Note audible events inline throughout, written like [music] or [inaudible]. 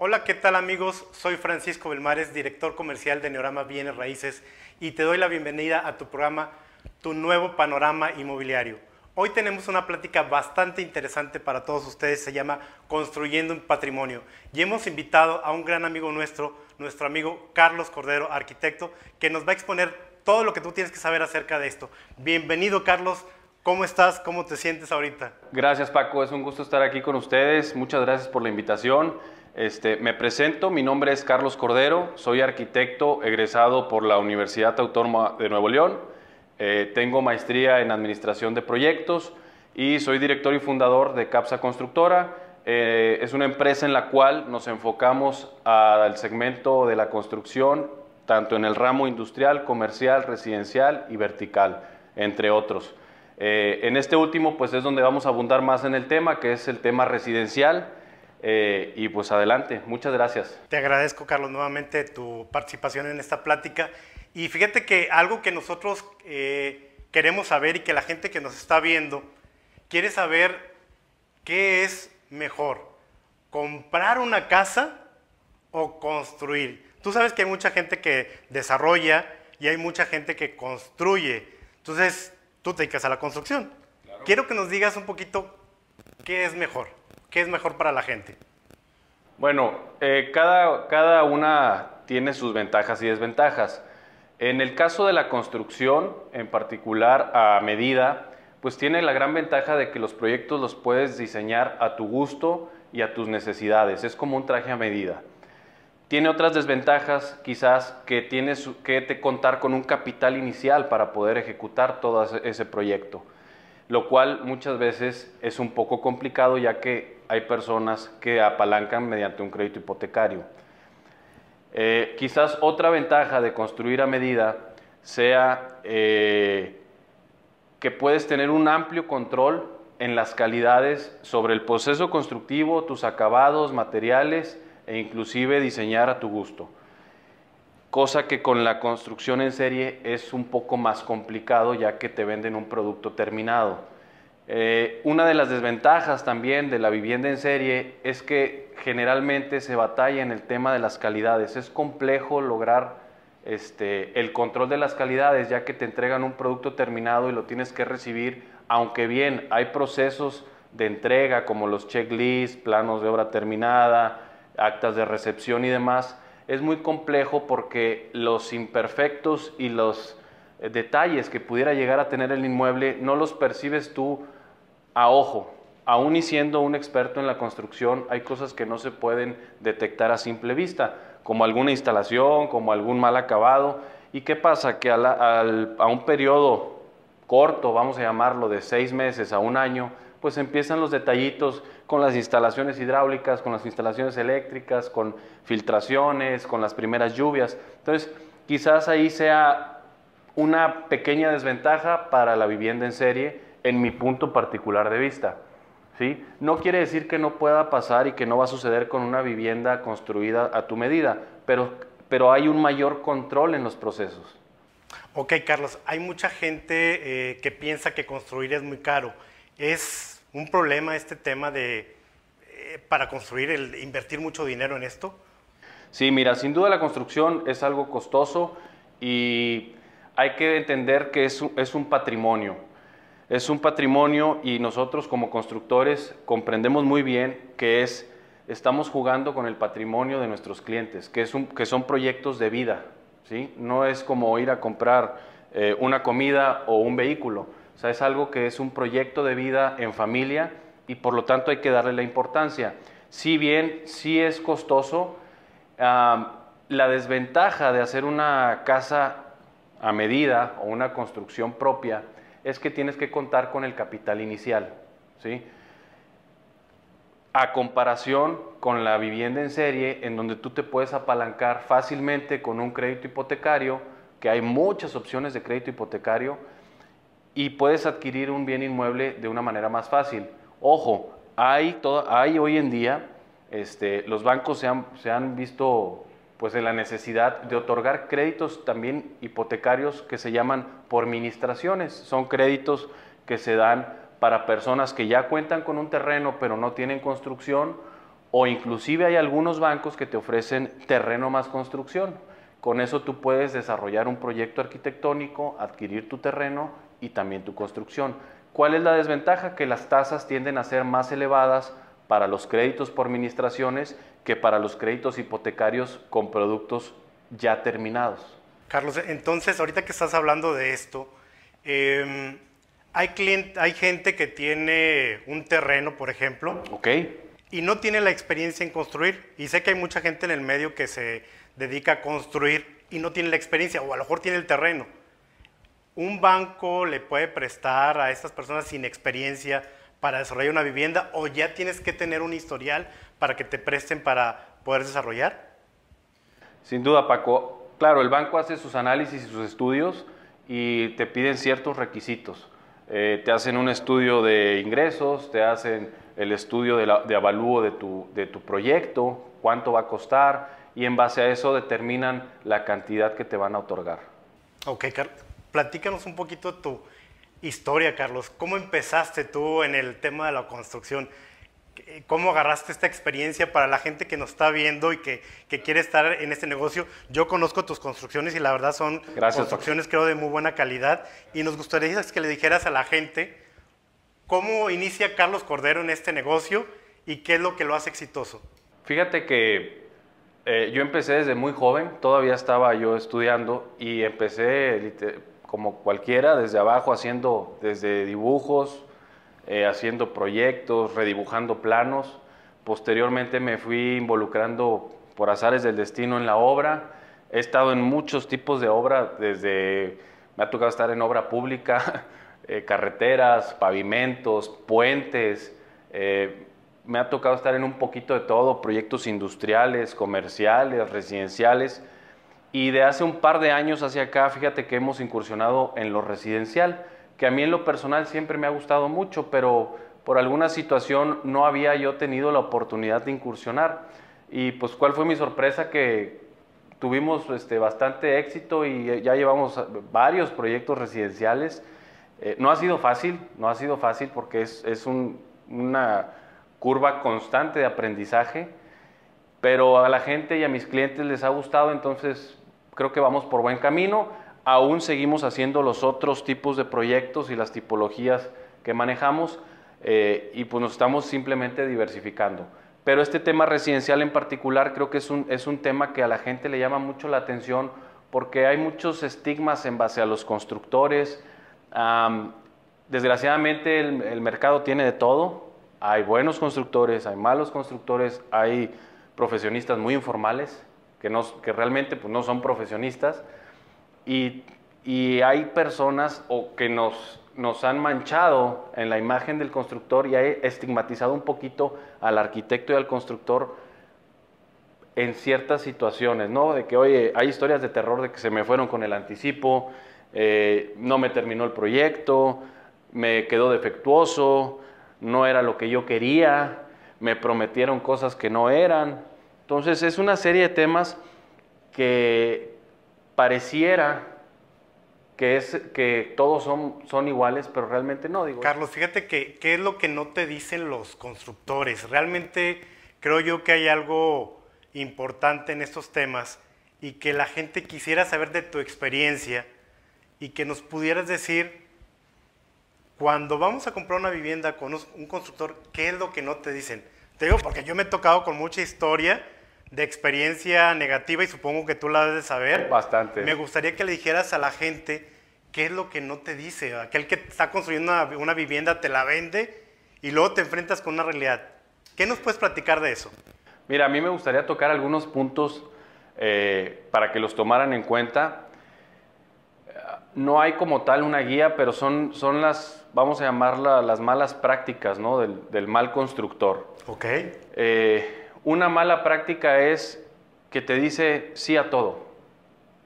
Hola, ¿qué tal amigos? Soy Francisco Belmares, director comercial de Neorama Bienes Raíces y te doy la bienvenida a tu programa Tu Nuevo Panorama Inmobiliario. Hoy tenemos una plática bastante interesante para todos ustedes, se llama Construyendo un Patrimonio y hemos invitado a un gran amigo nuestro, nuestro amigo Carlos Cordero, arquitecto, que nos va a exponer todo lo que tú tienes que saber acerca de esto. Bienvenido Carlos, ¿cómo estás? ¿Cómo te sientes ahorita? Gracias Paco, es un gusto estar aquí con ustedes, muchas gracias por la invitación. Este, me presento, mi nombre es Carlos Cordero, soy arquitecto egresado por la Universidad Autónoma de Nuevo León, eh, tengo maestría en Administración de Proyectos y soy director y fundador de CAPSA Constructora. Eh, es una empresa en la cual nos enfocamos al segmento de la construcción, tanto en el ramo industrial, comercial, residencial y vertical, entre otros. Eh, en este último, pues es donde vamos a abundar más en el tema, que es el tema residencial. Eh, y pues adelante, muchas gracias. Te agradezco, Carlos, nuevamente tu participación en esta plática. Y fíjate que algo que nosotros eh, queremos saber y que la gente que nos está viendo quiere saber qué es mejor, comprar una casa o construir. Tú sabes que hay mucha gente que desarrolla y hay mucha gente que construye. Entonces, tú te dedicas a la construcción. Quiero que nos digas un poquito qué es mejor. ¿Qué es mejor para la gente? Bueno, eh, cada, cada una tiene sus ventajas y desventajas. En el caso de la construcción, en particular a medida, pues tiene la gran ventaja de que los proyectos los puedes diseñar a tu gusto y a tus necesidades. Es como un traje a medida. Tiene otras desventajas, quizás que tienes que te contar con un capital inicial para poder ejecutar todo ese proyecto, lo cual muchas veces es un poco complicado ya que hay personas que apalancan mediante un crédito hipotecario. Eh, quizás otra ventaja de construir a medida sea eh, que puedes tener un amplio control en las calidades sobre el proceso constructivo, tus acabados, materiales e inclusive diseñar a tu gusto. Cosa que con la construcción en serie es un poco más complicado ya que te venden un producto terminado. Eh, una de las desventajas también de la vivienda en serie es que generalmente se batalla en el tema de las calidades. Es complejo lograr este, el control de las calidades ya que te entregan un producto terminado y lo tienes que recibir, aunque bien hay procesos de entrega como los checklists, planos de obra terminada, actas de recepción y demás, es muy complejo porque los imperfectos y los eh, detalles que pudiera llegar a tener el inmueble no los percibes tú a ojo, aún y siendo un experto en la construcción, hay cosas que no se pueden detectar a simple vista, como alguna instalación, como algún mal acabado. ¿Y qué pasa? Que a, un periodo corto, vamos a llamarlo, de seis meses a un año, pues empiezan los detallitos con las instalaciones hidráulicas, con las instalaciones eléctricas, con filtraciones, con las primeras lluvias. Entonces, quizás ahí sea una pequeña desventaja para la vivienda en serie, en mi punto particular de vista. ¿sí? No quiere decir que no pueda pasar y que no va a suceder con una vivienda construida a tu medida, pero, pero hay un mayor control en los procesos. Ok, Carlos, hay mucha gente eh, que piensa que construir es muy caro. ¿Es un problema este tema de, eh, para construir, el invertir mucho dinero en esto? Sí, mira, sin duda la construcción es algo costoso y hay que entender que es es un patrimonio es un patrimonio y nosotros como constructores comprendemos muy bien que es, estamos jugando con el patrimonio de nuestros clientes, que, es que son proyectos de vida, ¿sí? No es como ir a comprar eh, una comida o un vehículo, o sea, es algo que es un proyecto de vida en familia y por lo tanto hay que darle la importancia. Si bien sí es costoso, la desventaja de hacer una casa a medida o una construcción propia es que tienes que contar con el capital inicial, ¿sí? A comparación con la vivienda en serie, en donde tú te puedes apalancar fácilmente con un crédito hipotecario, que hay muchas opciones de crédito hipotecario, y puedes adquirir un bien inmueble de una manera más fácil. Ojo, hay, hay hoy en día, este, los bancos se han, se han visto pues en la necesidad de otorgar créditos también hipotecarios que se llaman por ministraciones. Son créditos que se dan para personas que ya cuentan con un terreno pero no tienen construcción o inclusive hay algunos bancos que te ofrecen terreno más construcción. Con eso tú puedes desarrollar un proyecto arquitectónico, adquirir tu terreno y también tu construcción. ¿Cuál es la desventaja? Que las tasas tienden a ser más elevadas para los créditos por administraciones que para los créditos hipotecarios con productos ya terminados. Carlos, entonces ahorita que estás hablando de esto, em, hay, hay gente que tiene un terreno, por ejemplo, okay. y no tiene la experiencia en construir. Y sé que hay mucha gente en el medio que se dedica a construir y no tiene la experiencia, o a lo mejor tiene el terreno. ¿Un banco le puede prestar a estas personas sin experiencia para desarrollar una vivienda o ya tienes que tener un historial para que te presten para poder desarrollar? Sin duda, Paco. Claro, el banco hace sus análisis y sus estudios y te piden ciertos requisitos. Eh, te hacen un estudio de ingresos, te hacen el estudio de, avalúo de tu, de tu proyecto, cuánto va a costar y en base a eso determinan la cantidad que te van a otorgar. Ok, platícanos un poquito tu historia, Carlos. ¿Cómo empezaste tú en el tema de la construcción? ¿Cómo agarraste esta experiencia para la gente que nos está viendo y que, quiere estar en este negocio? Yo conozco tus construcciones y la verdad son construcciones creo de muy buena calidad y nos gustaría que le dijeras a la gente cómo inicia Carlos Cordero en este negocio y qué es lo que lo hace exitoso. Fíjate que eh, yo empecé desde muy joven, todavía estaba yo estudiando y empecé como cualquiera, desde abajo haciendo desde dibujos, eh, haciendo proyectos, redibujando planos. Posteriormente me fui involucrando por azares del destino en la obra. He estado en muchos tipos de obra, desde me ha tocado estar en obra pública, [laughs] eh, carreteras, pavimentos, puentes. Eh, me ha tocado estar en un poquito de todo, proyectos industriales, comerciales, residenciales. Y de hace un par de años hacia acá, fíjate que hemos incursionado en lo residencial, que a mí en lo personal siempre me ha gustado mucho, pero por alguna situación no había yo tenido la oportunidad de incursionar. Y pues cuál fue mi sorpresa que tuvimos este, bastante éxito y ya llevamos varios proyectos residenciales. Eh, no ha sido fácil, no ha sido fácil porque es, es una curva constante de aprendizaje, pero a la gente y a mis clientes les ha gustado, entonces creo que vamos por buen camino. Aún seguimos haciendo los otros tipos de proyectos y las tipologías que manejamos eh, y pues nos estamos simplemente diversificando. Pero este tema residencial en particular creo que es un, es un tema que a la gente le llama mucho la atención porque hay muchos estigmas en base a los constructores. desgraciadamente el, el mercado tiene de todo. Hay buenos constructores, hay malos constructores, hay profesionistas muy informales que, que realmente pues, no son profesionistas, y, y hay personas o que nos, nos han manchado en la imagen del constructor y ha estigmatizado un poquito al arquitecto y al constructor en ciertas situaciones, ¿no? De que, oye, hay historias de terror de que se me fueron con el anticipo, eh, no me terminó el proyecto, me quedó defectuoso, no era lo que yo quería, me prometieron cosas que no eran. Entonces es una serie de temas que pareciera que, es, que todos son, son iguales, pero realmente no. Digo. Carlos, fíjate que qué es lo que no te dicen los constructores. Realmente creo yo que hay algo importante en estos temas y que la gente quisiera saber de tu experiencia y que nos pudieras decir, cuando vamos a comprar una vivienda con un constructor, ¿qué es lo que no te dicen? Te digo porque yo me he tocado con mucha historia de experiencia negativa y supongo que tú la debes de saber. Bastante. Me gustaría que le dijeras a la gente qué es lo que no te dice. Aquel que está construyendo una, vivienda te la vende y luego te enfrentas con una realidad. ¿Qué nos puedes platicar de eso? Mira, a mí me gustaría tocar algunos puntos eh, para que los tomaran en cuenta. No hay como tal una guía, pero son, son las, vamos a llamarlas las malas prácticas ¿no? del, del mal constructor. Ok. Eh, una mala práctica es que te dice sí a todo,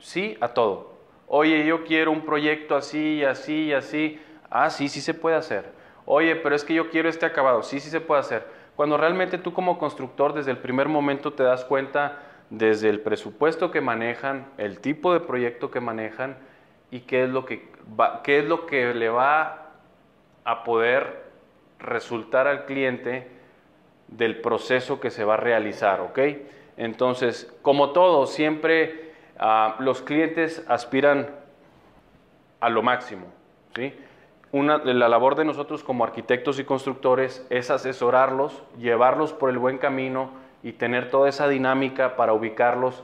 sí a todo. Oye, yo quiero un proyecto así así así. Ah, sí, sí se puede hacer. Oye, pero es que yo quiero este acabado. Sí, sí se puede hacer. Cuando realmente tú como constructor desde el primer momento te das cuenta desde el presupuesto que manejan, el tipo de proyecto que manejan y qué es lo que, qué es lo que le va a poder resultar al cliente del proceso que se va a realizar, ¿ok? Entonces, como todo, siempre ah, los clientes aspiran a lo máximo, ¿sí? Una, la labor de nosotros como arquitectos y constructores es asesorarlos, llevarlos por el buen camino y tener toda esa dinámica para ubicarlos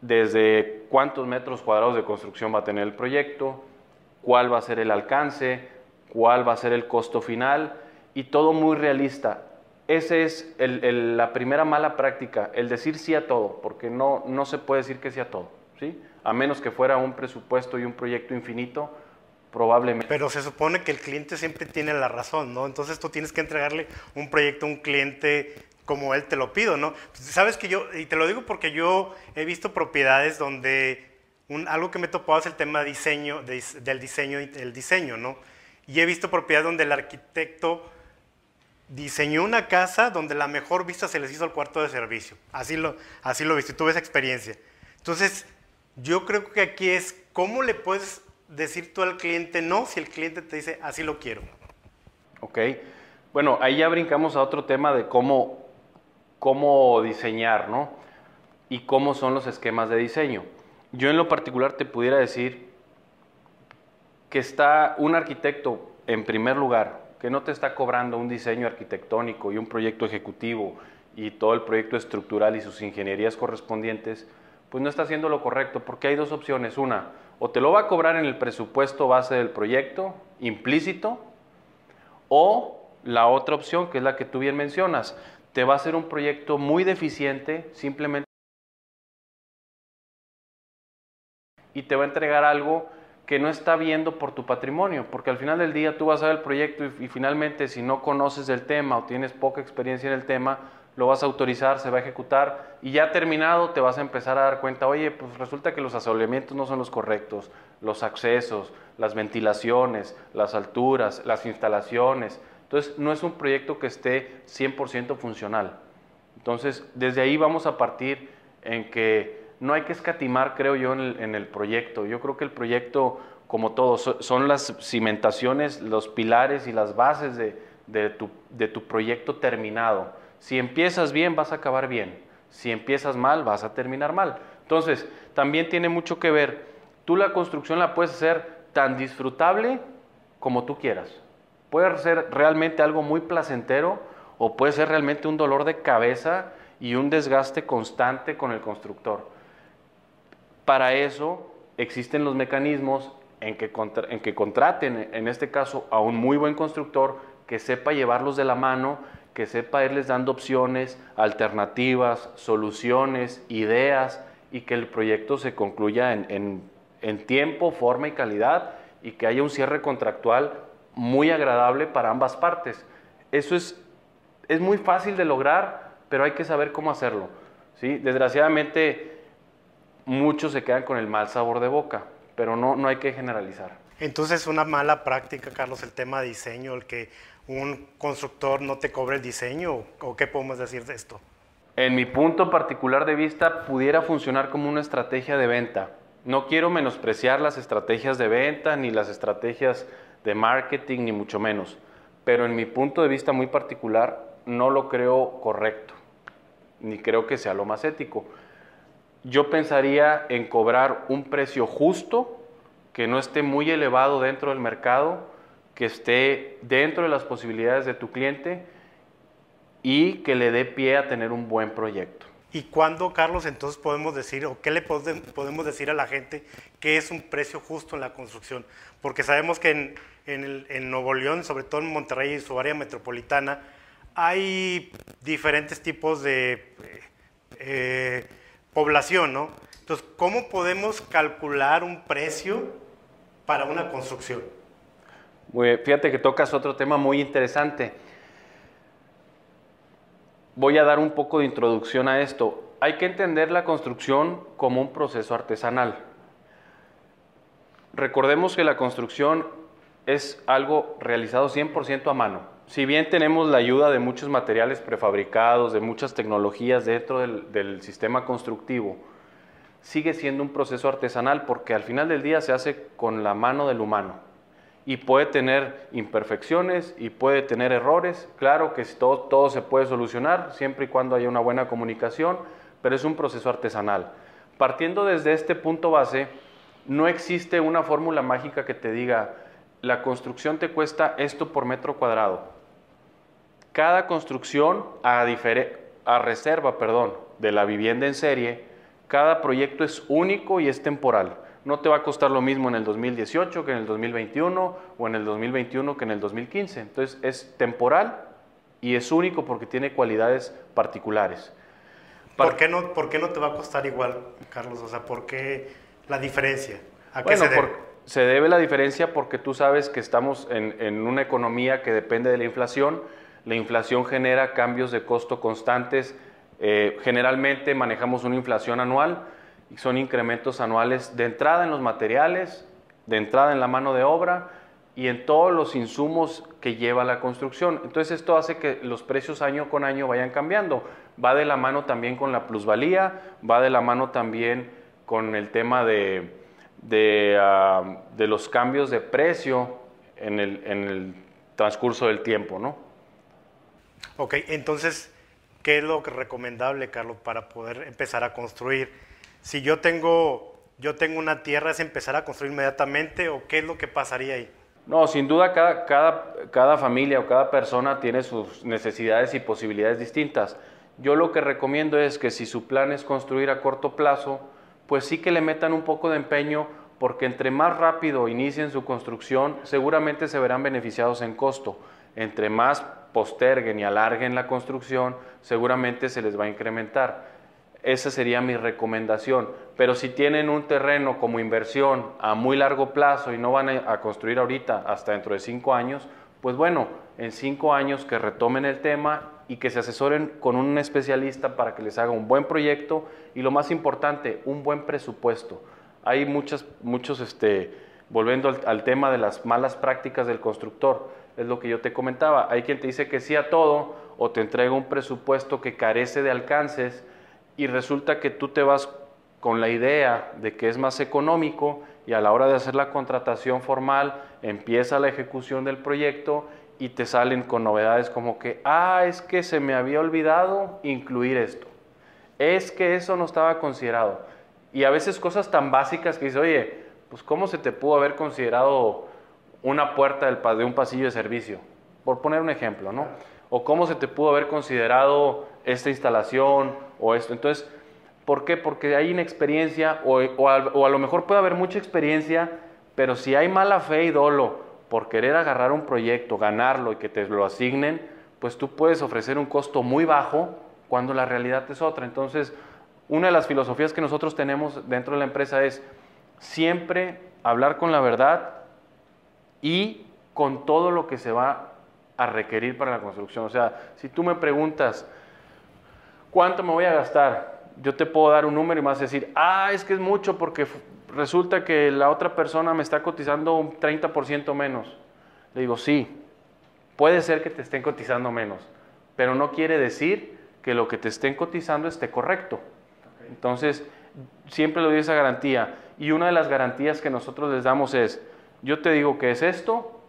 desde cuántos metros cuadrados de construcción va a tener el proyecto, cuál va a ser el alcance, cuál va a ser el costo final y todo muy realista. Esa es la primera mala práctica, el decir sí a todo, porque no, no se puede decir que sí a todo, ¿sí? A menos que fuera un presupuesto y un proyecto infinito, probablemente. Pero se supone que el cliente siempre tiene la razón, ¿no? Entonces tú tienes que entregarle un proyecto a un cliente como él te lo pido, ¿no? Sabes que yo, y te lo digo porque yo he visto propiedades donde un, algo que me topado es el tema diseño, del diseño el diseño, ¿no? Y he visto propiedades donde el arquitecto diseñó una casa donde la mejor vista se les hizo al cuarto de servicio. Así lo, así lo viste, tuve esa experiencia. Entonces, yo creo que aquí es cómo le puedes decir tú al cliente no si el cliente te dice así lo quiero. Ok. Bueno, ahí ya brincamos a otro tema de cómo, cómo diseñar, ¿no? Y cómo son los esquemas de diseño. Yo en lo particular te pudiera decir que está un arquitecto en primer lugar que no te está cobrando un diseño arquitectónico y un proyecto ejecutivo y todo el proyecto estructural y sus ingenierías correspondientes, pues no está haciendo lo correcto, porque hay dos opciones. Una, o te lo va a cobrar en el presupuesto base del proyecto, implícito, o la otra opción, que es la que tú bien mencionas, te va a hacer un proyecto muy deficiente, simplemente y te va a entregar algo que no está viendo por tu patrimonio, porque al final del día tú vas a ver el proyecto y, finalmente si no conoces el tema o tienes poca experiencia en el tema, lo vas a autorizar, se va a ejecutar y ya terminado te vas a empezar a dar cuenta, oye, pues resulta que los asoleamientos no son los correctos, los accesos, las ventilaciones, las alturas, las instalaciones. Entonces, no es un proyecto que esté 100% funcional. Entonces, desde ahí vamos a partir en que no hay que escatimar, creo yo, en el, proyecto. Yo creo que el proyecto, como todo, son las cimentaciones, los pilares y las bases de, tu, de tu proyecto terminado. Si empiezas bien, vas a acabar bien. Si empiezas mal, vas a terminar mal. Entonces, también tiene mucho que ver. Tú la construcción la puedes hacer tan disfrutable como tú quieras. Puede ser realmente algo muy placentero o puede ser realmente un dolor de cabeza y un desgaste constante con el constructor. Para eso existen los mecanismos en que, en que contraten, en este caso, a un muy buen constructor que sepa llevarlos de la mano, que sepa irles dando opciones, alternativas, soluciones, ideas y que el proyecto se concluya en, en, tiempo, forma y calidad y que haya un cierre contractual muy agradable para ambas partes. Eso es, es muy fácil de lograr, pero hay que saber cómo hacerlo. ¿sí? Desgraciadamente, muchos se quedan con el mal sabor de boca, pero no, no hay que generalizar. Entonces, una mala práctica, Carlos, el tema de diseño, el que un constructor no te cobre el diseño, o qué podemos decir de esto? En mi punto particular de vista, pudiera funcionar como una estrategia de venta. No quiero menospreciar las estrategias de venta, ni las estrategias de marketing, ni mucho menos. Pero en mi punto de vista muy particular, no lo creo correcto, ni creo que sea lo más ético yo pensaría en cobrar un precio justo, que no esté muy elevado dentro del mercado, que esté dentro de las posibilidades de tu cliente y que le dé pie a tener un buen proyecto. ¿Y cuándo, Carlos, entonces podemos decir, o qué le podemos decir a la gente que es un precio justo en la construcción? Porque sabemos que en, Nuevo León, sobre todo en Monterrey y su área metropolitana, hay diferentes tipos de eh, eh, población, ¿no? Entonces, ¿cómo podemos calcular un precio para una construcción? Fíjate que tocas otro tema muy interesante. Voy a dar un poco de introducción a esto. Hay que entender la construcción como un proceso artesanal. Recordemos que la construcción es algo realizado 100% a mano si bien tenemos la ayuda de muchos materiales prefabricados, de muchas tecnologías dentro del, sistema constructivo, sigue siendo un proceso artesanal porque al final del día se hace con la mano del humano. y puede tener imperfecciones y puede tener errores. Claro que todo, todo se puede solucionar siempre y cuando haya una buena comunicación, pero es un proceso artesanal. Partiendo desde este punto base, no existe una fórmula mágica que te diga, la construcción te cuesta esto por metro cuadrado. Cada construcción, a, a reserva perdón, de la vivienda en serie, cada proyecto es único y es temporal no te va a costar lo mismo en el 2018 que en el 2021 o en el 2021 que en el 2015. Entonces es temporal y es único porque tiene cualidades particulares. ¿Por, qué no, ¿Por qué no te va a costar igual, Carlos? O sea, ¿por qué la diferencia? ¿A qué se debe? se debe la diferencia porque tú sabes que estamos en, en una economía que depende de la inflación. La inflación genera cambios de costo constantes. Eh, generalmente manejamos una inflación anual son incrementos anuales de entrada en los materiales, de entrada en la mano de obra y en todos los insumos que lleva la construcción. Entonces esto hace que los precios año con año vayan cambiando. Va de la mano también con la plusvalía, va de la mano también con el tema de, de, ah, los cambios de precio en el, en el transcurso del tiempo, ¿no? Ok, entonces, ¿qué es lo recomendable, Carlos, para poder empezar a construir? si yo tengo, yo tengo una tierra, ¿es empezar a construir inmediatamente o qué es lo que pasaría ahí? No, sin duda cada, cada, cada familia o cada persona tiene sus necesidades y posibilidades distintas. Yo lo que recomiendo es que si su plan es construir a corto plazo, pues sí que le metan un poco de empeño porque entre más rápido inicien su construcción, seguramente se verán beneficiados en costo. Entre más posterguen y alarguen la construcción, seguramente se les va a incrementar. Esa sería mi recomendación. Pero si tienen un terreno como inversión a muy largo plazo y no van a construir ahorita hasta dentro de cinco años, pues bueno, en cinco años que retomen el tema y que se asesoren con un especialista para que les haga un buen proyecto y lo más importante, un buen presupuesto. Hay muchas, muchos, este, volviendo al, al tema de las malas prácticas del constructor, es lo que yo te comentaba. Hay quien te dice que sí a todo o te entrega un presupuesto que carece de alcances y resulta que tú te vas con la idea de que es más económico y a la hora de hacer la contratación formal empieza la ejecución del proyecto y te salen con novedades como que, ah, es que se me había olvidado incluir esto, es que eso no estaba considerado. Y a veces cosas tan básicas que dices, oye, pues ¿cómo se te pudo haber considerado una puerta de un pasillo de servicio? Por poner un ejemplo, ¿no? O cómo se te pudo haber considerado esta instalación o esto. Entonces, ¿por qué? Porque hay inexperiencia o, o, a, lo mejor puede haber mucha experiencia, pero si hay mala fe y dolo por querer agarrar un proyecto, ganarlo y que te lo asignen, pues tú puedes ofrecer un costo muy bajo cuando la realidad es otra. Entonces, una de las filosofías que nosotros tenemos dentro de la empresa es siempre hablar con la verdad y con todo lo que se va a requerir para la construcción. O sea, si tú me preguntas, ¿cuánto me voy a gastar? Yo te puedo dar un número y me vas a decir, ah, es que es mucho porque resulta que la otra persona me está cotizando un 30% menos. Le digo, sí, puede ser que te estén cotizando menos, pero no quiere decir que lo que te estén cotizando esté correcto. Entonces, siempre le doy esa garantía. Y una de las garantías que nosotros les damos es, yo te digo que es esto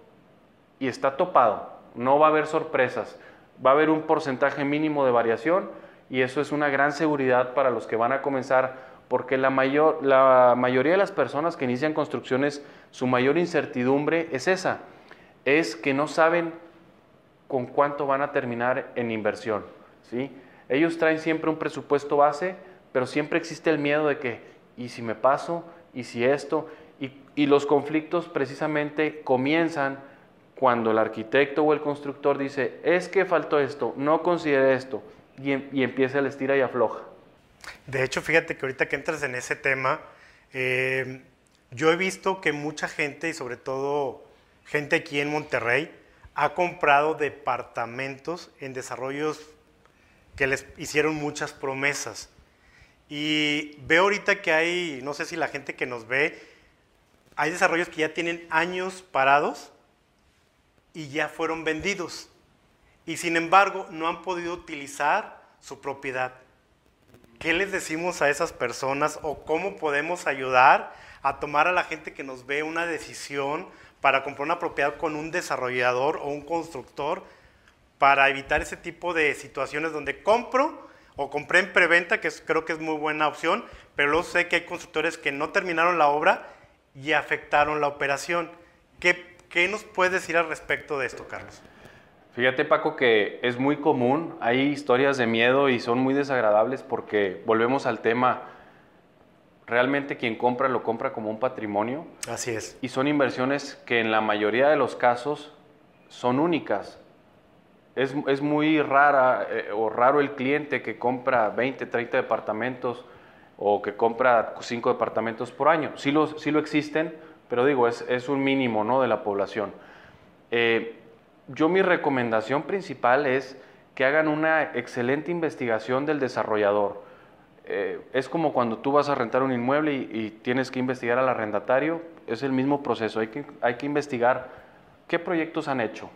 y está topado, no va a haber sorpresas, va a haber un porcentaje mínimo de variación y eso es una gran seguridad para los que van a comenzar, porque la, mayor, la mayoría de las personas que inician construcciones, su mayor incertidumbre es esa, es que no saben con cuánto van a terminar en inversión. ¿sí? Ellos traen siempre un presupuesto base, pero siempre existe el miedo de que, ¿y si me paso? ¿Y si esto? Y, y los conflictos precisamente comienzan cuando el arquitecto o el constructor dice, es que faltó esto, no considere esto, y, empieza el estira y afloja. De hecho, fíjate que ahorita que entras en ese tema, eh, yo he visto que mucha gente, y sobre todo gente aquí en Monterrey, ha comprado departamentos en desarrollos que les hicieron muchas promesas. Y veo ahorita que hay, no sé si la gente que nos ve, hay desarrollos que ya tienen años parados y ya fueron vendidos y sin embargo no han podido utilizar su propiedad. ¿Qué les decimos a esas personas o cómo podemos ayudar a tomar a la gente que nos ve una decisión para comprar una propiedad con un desarrollador o un constructor para evitar ese tipo de situaciones donde compro o compré en preventa, que creo que es muy buena opción, pero luego sé que hay constructores que no terminaron la obra y afectaron la operación. ¿Qué, qué nos puedes decir al respecto de esto, Carlos? Fíjate Paco que es muy común, hay historias de miedo y son muy desagradables porque volvemos al tema, realmente quien compra lo compra como un patrimonio. Así es. Y son inversiones que en la mayoría de los casos son únicas. Es, es muy rara eh, o raro el cliente que compra 20, 30 departamentos o que compra 5 departamentos por año. Sí lo, sí lo existen, pero digo, es, es un mínimo ¿no? de la población. Eh, yo mi recomendación principal es que hagan una excelente investigación del desarrollador. Eh, es como cuando tú vas a rentar un inmueble y, tienes que investigar al arrendatario, es el mismo proceso, hay que, hay que investigar qué proyectos han hecho,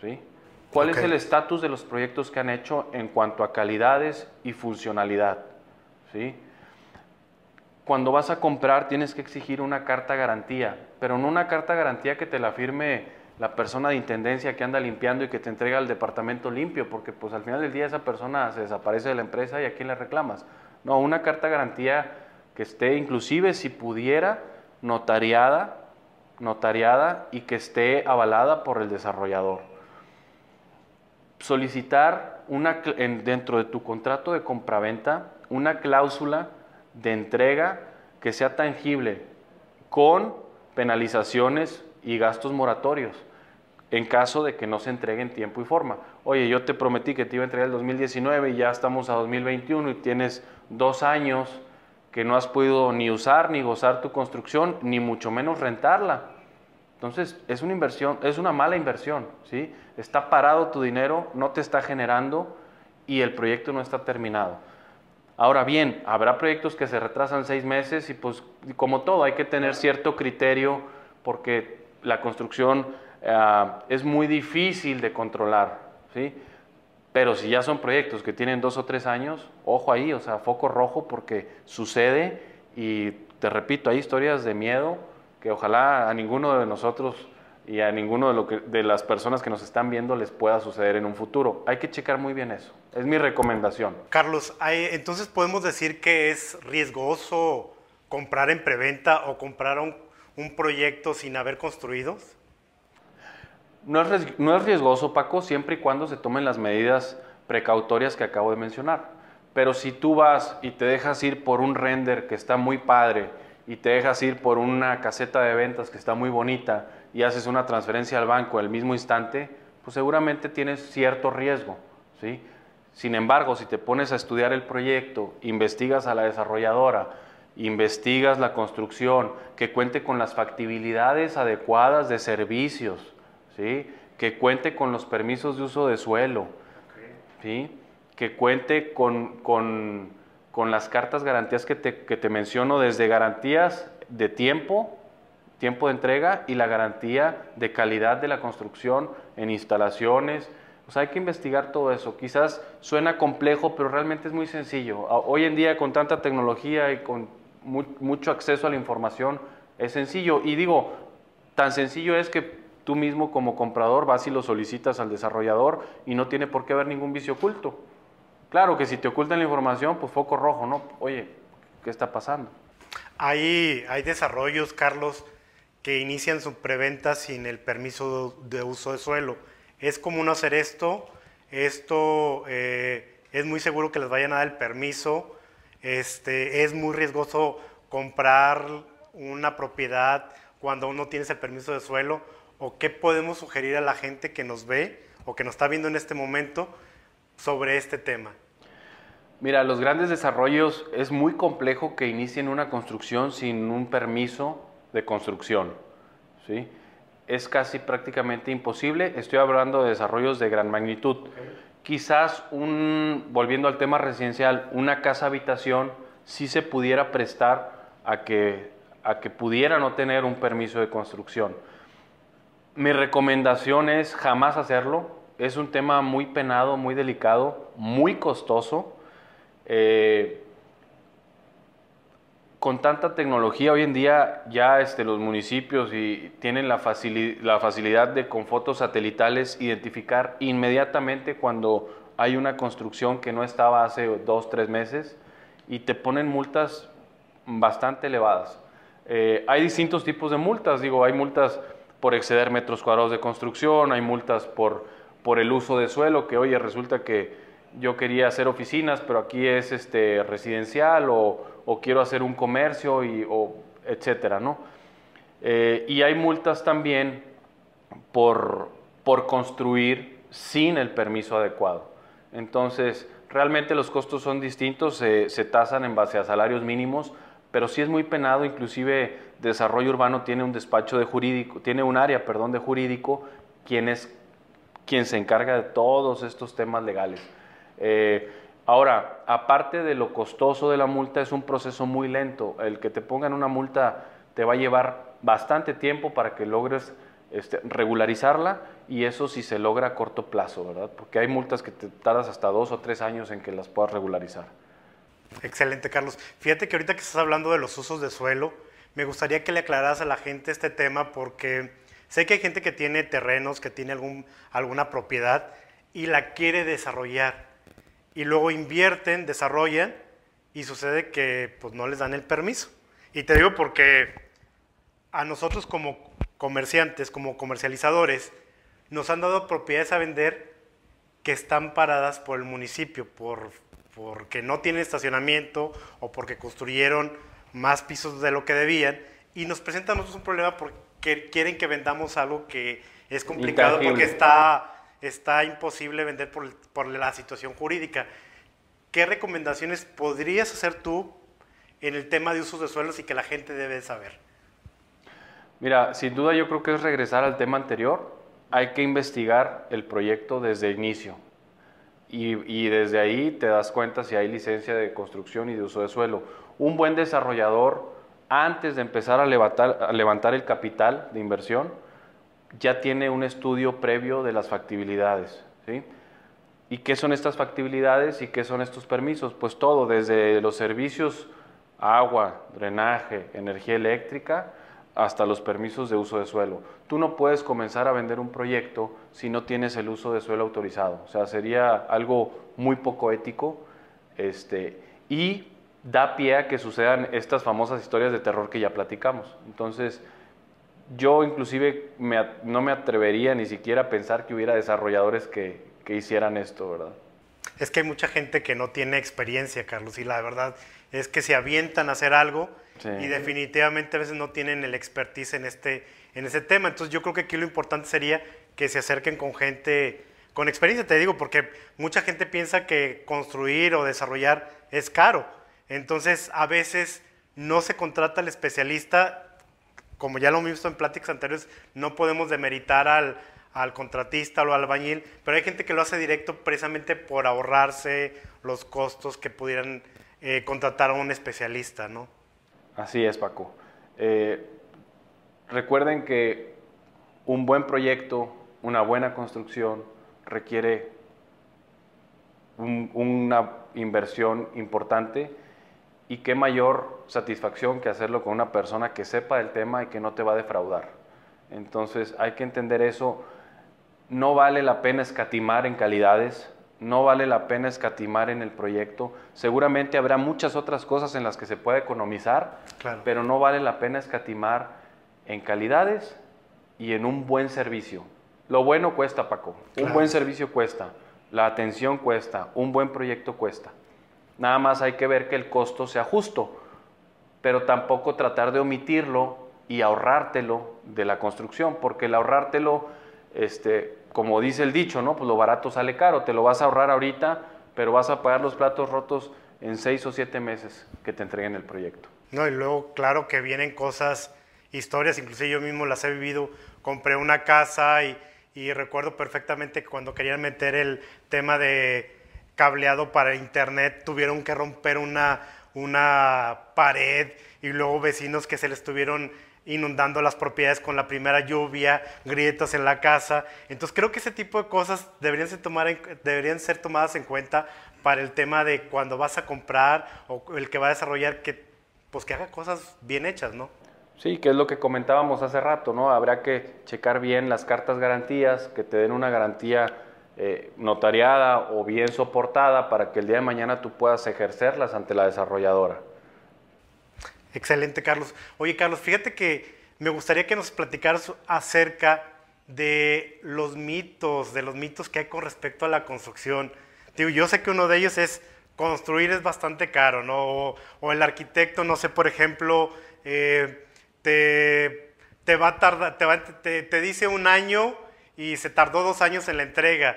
¿sí? cuál es el estatus de los proyectos que han hecho en cuanto a calidades y funcionalidad. ¿sí? Cuando vas a comprar tienes que exigir una carta garantía, pero no una carta garantía que te la firme la persona de intendencia que anda limpiando y que te entrega el departamento limpio, porque pues al final del día esa persona se desaparece de la empresa y a quién le reclamas. No, una carta garantía que esté inclusive si pudiera notariada, notariada y que esté avalada por el desarrollador. Solicitar una, dentro de tu contrato de compraventa una cláusula de entrega que sea tangible con penalizaciones y gastos moratorios en caso de que no se entregue en tiempo y forma. Oye, yo te prometí que te iba a entregar el 2019 y ya estamos a 2021 y tienes dos años que no has podido ni usar ni gozar tu construcción, ni mucho menos rentarla. Entonces, es una inversión, es una mala inversión, ¿sí? Está parado tu dinero, no te está generando y el proyecto no está terminado. Ahora bien, habrá proyectos que se retrasan seis meses y pues como todo hay que tener cierto criterio porque la construcción eh, es muy difícil de controlar, ¿sí? Pero si ya son proyectos que tienen dos o tres años, ojo ahí, o sea, foco rojo porque sucede y te repito, hay historias de miedo que ojalá a ninguno de nosotros y a ninguno de, lo que, de las personas que nos están viendo les pueda suceder en un futuro. Hay que checar muy bien eso. Es mi recomendación. Carlos, entonces podemos decir que es riesgoso comprar en preventa o comprar un, un proyecto sin haber construido. No es, riesgoso, Paco, siempre y cuando se tomen las medidas precautorias que acabo de mencionar. Pero si tú vas y te dejas ir por un render que está muy padre y te dejas ir por una caseta de ventas que está muy bonita y haces una transferencia al banco al mismo instante, pues seguramente tienes cierto riesgo, ¿sí? Sin embargo, si te pones a estudiar el proyecto, investigas a la desarrolladora, investigas la construcción, que cuente con las factibilidades adecuadas de servicios, ¿sí? que cuente con los permisos de uso de suelo, ¿sí? que cuente con, con, con, las cartas garantías que te, que te menciono, desde garantías de tiempo, tiempo de entrega y la garantía de calidad de la construcción en instalaciones. O sea, hay que investigar todo eso. Quizás suena complejo, pero realmente es muy sencillo. Hoy en día, con tanta tecnología y con mucho acceso a la información, es sencillo. Y digo, tan sencillo es que Tú mismo como comprador vas y lo solicitas al desarrollador y no tiene por qué haber ningún vicio oculto. Claro que si te ocultan la información, pues foco rojo, ¿no? Oye, ¿qué está pasando? Hay, hay desarrollos, Carlos, que inician su preventa sin el permiso de uso de suelo. Es común hacer esto. Esto eh, es muy seguro que les vayan a dar el permiso. Este, es muy riesgoso comprar una propiedad cuando uno tiene ese permiso de suelo o qué podemos sugerir a la gente que nos ve o que nos está viendo en este momento sobre este tema? Mira, los grandes desarrollos es muy complejo que inicien una construcción sin un permiso de construcción. ¿sí? Es casi prácticamente imposible. Estoy hablando de desarrollos de gran magnitud. Quizás, un, volviendo al tema residencial, una casa habitación sí se pudiera prestar a que, a que pudiera no tener un permiso de construcción mi recomendación es jamás hacerlo. Es un tema muy penado, muy delicado, muy costoso. Eh, con tanta tecnología hoy en día ya este, los municipios y tienen la, facilidad de con fotos satelitales identificar inmediatamente cuando hay una construcción que no estaba hace dos, tres meses y te ponen multas bastante elevadas. Eh, hay distintos tipos de multas, digo, hay multas por exceder metros cuadrados de construcción, hay multas por, por el uso de suelo, que oye, resulta que yo quería hacer oficinas, pero aquí es este, residencial o, quiero hacer un comercio, y, etcétera, ¿no? Eh, y hay multas también por, por construir sin el permiso adecuado. Entonces, realmente los costos son distintos, se, se tasan en base a salarios mínimos, pero sí es muy penado, inclusive desarrollo urbano tiene un despacho de jurídico, tiene un área, perdón, de jurídico, quien es quien se encarga de todos estos temas legales. Eh, ahora, aparte de lo costoso de la multa, es un proceso muy lento. El que te pongan una multa te va a llevar bastante tiempo para que logres este, regularizarla y eso si se logra a corto plazo, ¿verdad? Porque hay multas que te tardas hasta dos o tres años en que las puedas regularizar. Excelente, Carlos. Fíjate que ahorita que estás hablando de los usos de suelo, me gustaría que le aclararas a la gente este tema porque sé que hay gente que tiene terrenos, que tiene alguna propiedad y la quiere desarrollar y luego invierten, desarrollan y sucede que pues no les dan el permiso. Y te digo porque a nosotros como comerciantes, como comercializadores, nos han dado propiedades a vender que están paradas por el municipio, por, porque no tienen estacionamiento o porque construyeron más pisos de lo que debían y nos presentan nosotros un problema porque quieren que vendamos algo que es complicado porque está está imposible vender por, la situación jurídica. ¿Qué recomendaciones podrías hacer tú en el tema de usos de suelos y que la gente debe saber? Mira, sin duda yo creo que es regresar al tema anterior. Hay que investigar el proyecto desde el inicio. Y, desde ahí te das cuenta si hay licencia de construcción y de uso de suelo. Un buen desarrollador, antes de empezar a levantar, a levantar el capital de inversión, ya tiene un estudio previo de las factibilidades. ¿sí? ¿Y qué son estas factibilidades y qué son estos permisos? Pues todo, desde los servicios, agua, drenaje, energía eléctrica, hasta los permisos de uso de suelo. Tú no puedes comenzar a vender un proyecto si no tienes el uso de suelo autorizado. O sea, sería algo muy poco ético este, y da pie a que sucedan estas famosas historias de terror que ya platicamos. Entonces, yo inclusive no me atrevería ni siquiera a pensar que hubiera desarrolladores que, hicieran esto, ¿verdad? Es que hay mucha gente que no tiene experiencia, Carlos, y la verdad es que se avientan a hacer algo y definitivamente a veces no tienen el expertise en este, en ese tema. Entonces yo creo que aquí lo importante sería que se acerquen con gente con experiencia, te digo, porque mucha gente piensa que construir o desarrollar es caro. Entonces a veces no se contrata al especialista como ya lo hemos visto en pláticas anteriores, no podemos demeritar al, contratista o al albañil, pero hay gente que lo hace directo precisamente por ahorrarse los costos que pudieran eh, contratar a un especialista, ¿no? Así es, Paco. Eh, recuerden que un buen proyecto, una buena construcción, requiere una inversión importante y qué mayor satisfacción que hacerlo con una persona que sepa del tema y que no te va a defraudar. Entonces hay que entender eso. No vale la pena escatimar en calidades, no vale la pena escatimar en el proyecto. Seguramente habrá muchas otras cosas en las que se puede economizar, pero no vale la pena escatimar en calidades y en un buen servicio. Lo bueno cuesta, Paco. Un buen servicio cuesta. La atención cuesta. Un buen proyecto cuesta. Nada más hay que ver que el costo sea justo, pero tampoco tratar de omitirlo y ahorrártelo de la construcción, porque el ahorrártelo, este, como dice el dicho, ¿no? Pues lo barato sale caro, te lo vas a ahorrar ahorita, pero vas a pagar los platos rotos en seis o siete meses que te entreguen el proyecto. No, y luego, claro que vienen cosas, historias, inclusive yo mismo las he vivido, compré una casa y, y recuerdo perfectamente cuando querían meter el tema de cableado para internet, tuvieron que romper una, una pared y luego vecinos que se les estuvieron inundando las propiedades con la primera lluvia, grietas en la casa. Entonces creo que ese tipo de cosas deberían ser, deberían ser tomadas en cuenta para el tema de cuando vas a comprar o el que va a desarrollar que pues que haga cosas bien hechas, ¿no? Sí, que es lo que comentábamos hace rato, ¿no? Habrá que checar bien las cartas garantías, que te den una garantía eh, notariada o bien soportada para que el día de mañana tú puedas ejercerlas ante la desarrolladora. Excelente, Carlos. Oye, Carlos, fíjate que me gustaría que nos platicaras acerca de los mitos, de los mitos que hay con respecto a la construcción. Digo, yo sé que uno de ellos es construir es bastante caro, ¿no? O, el arquitecto, no sé, por ejemplo, eh, te, va a tardar, te, te, dice un año y se tardó dos años en la entrega.